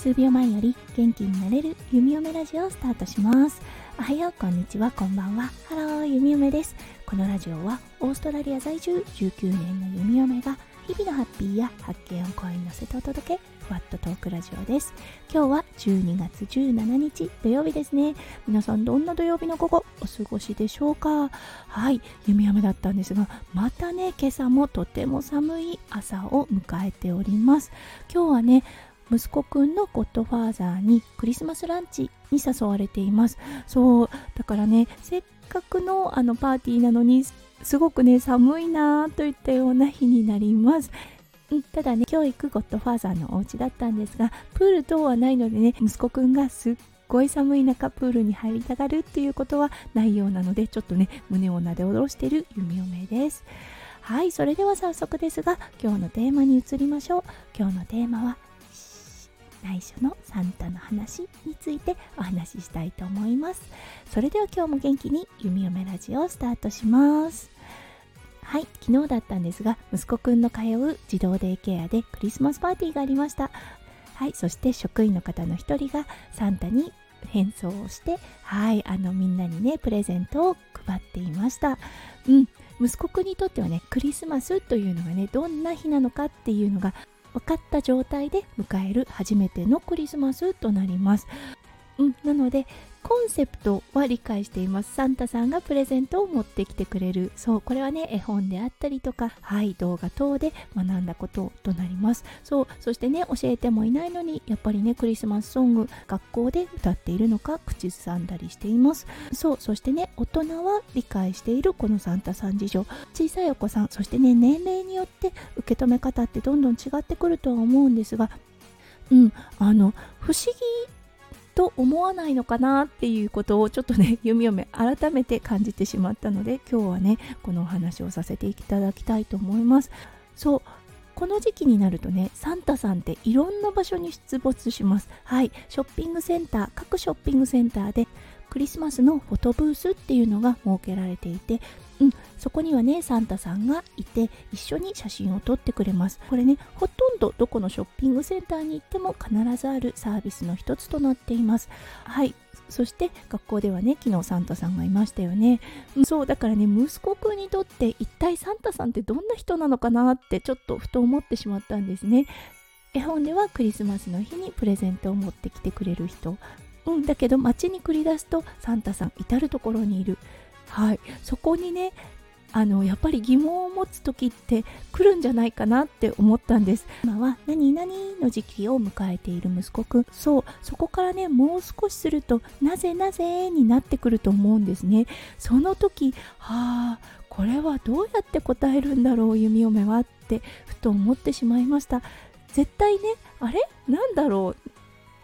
数秒前より元気になれる弓嫁ラジオをスタートします。おはようこんにちは。こんばんは。ハロー弓嫁です。このラジオはオーストラリア在住19年の弓嫁が日々のハッピーや発見を声に乗せてお届けふわっとトークラジオです。今日は12月17日土曜日ですね。皆さんどんな土曜日の午後お過ごしでしょうか？はい弓雨だったんですがまたね今朝もとても寒い朝を迎えております。今日はね息子くんのゴッドファーザーにクリスマスランチに誘われています。そうだからねせっかくのあのパーティーなのにすごくね寒いなといったような日になります。うん、ただね今日行くゴッドファーザーのお家だったんですがプール等はないのでね息子くんがすっごい寒い中プールに入りたがるっていうことはないようなのでちょっとね胸をなで下ろしてる弓嫁です。はいそれでは早速ですが今日のテーマに移りましょう。今日のテーマは内緒のサンタの話についてお話ししたいと思います。それでは今日も元気に弓嫁ラジオをスタートします。はい昨日だったんですが息子くんの通う児童デイケアでクリスマスパーティーがありました。はいそして職員の方の一人がサンタに変装をしてはいあのみんなにねプレゼントを配っていました。うん息子くんにとってはねクリスマスというのがねどんな日なのかっていうのが分かった状態で迎える初めてのクリスマスとなります。うん、なのでコンセプトは理解しています。サンタさんがプレゼントを持ってきてくれる。そうこれはね絵本であったりとかはい動画等で学んだこととなります。そうそしてね教えてもいないのにやっぱりねクリスマスソング学校で歌っているのか口ずさんだりしています。そうそしてね大人は理解しているこのサンタさん事情。小さいお子さんそしてね年齢によって受け止め方ってどんどん違ってくるとは思うんですがうんあの不思議と思わないのかなっていうことをちょっとね 読み読め改めて感じてしまったので今日はねこのお話をさせていただきたいと思います。そうこの時期になるとねサンタさんっていろんな場所に出没します。はいショッピングセンター各ショッピングセンターでクリスマスのフォトブースっていうのが設けられていてうん、そこにはねサンタさんがいて一緒に写真を撮ってくれます。これねほとんどどこのショッピングセンターに行っても必ずあるサービスの一つとなっています。はい。そして学校ではね昨日サンタさんがいましたよね。そうだからね息子くんにとって一体サンタさんってどんな人なのかなってちょっとふと思ってしまったんですね。絵本ではクリスマスの日にプレゼントを持ってきてくれる人。うんだけど街に繰り出すとサンタさん至る所にいる。はい、そこにねあのやっぱり疑問を持つ時って来るんじゃないかなって思ったんです。今は何々の時期を迎えている息子くん。そうそこからねもう少しするとなぜなぜになってくると思うんですね。その時はあこれはどうやって答えるんだろう弓嫁はってふと思ってしまいました。絶対ねあれ？なんだろう？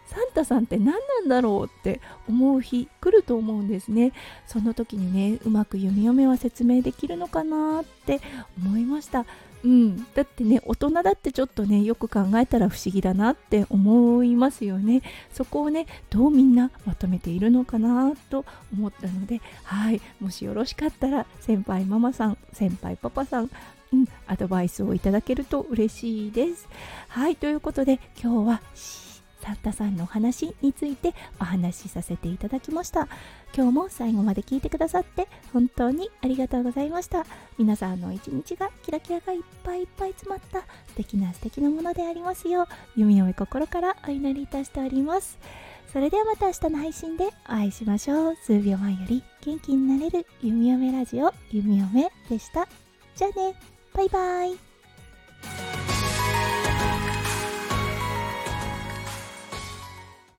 サンタさんって何なんだろうって思う日来ると思うんですね。その時にねうまく弓嫁は説明できるのかなって思いました。うん、だってね大人だってちょっとねよく考えたら不思議だなって思いますよね。そこをねどうみんなまとめているのかなと思ったのではい。もしよろしかったら先輩ママさん先輩パパさんうん、アドバイスをいただけると嬉しいです。はい、ということで今日はサンタさんのお話についてお話しさせていただきました。今日も最後まで聞いてくださって本当にありがとうございました。皆さんの一日がキラキラがいっぱいいっぱい詰まった素敵な素敵なものでありますよう弓嫁心からお祈りいたしております。それではまた明日の配信でお会いしましょう。数秒前より元気になれる弓嫁ラジオ弓嫁でした。じゃあね。バイバイ。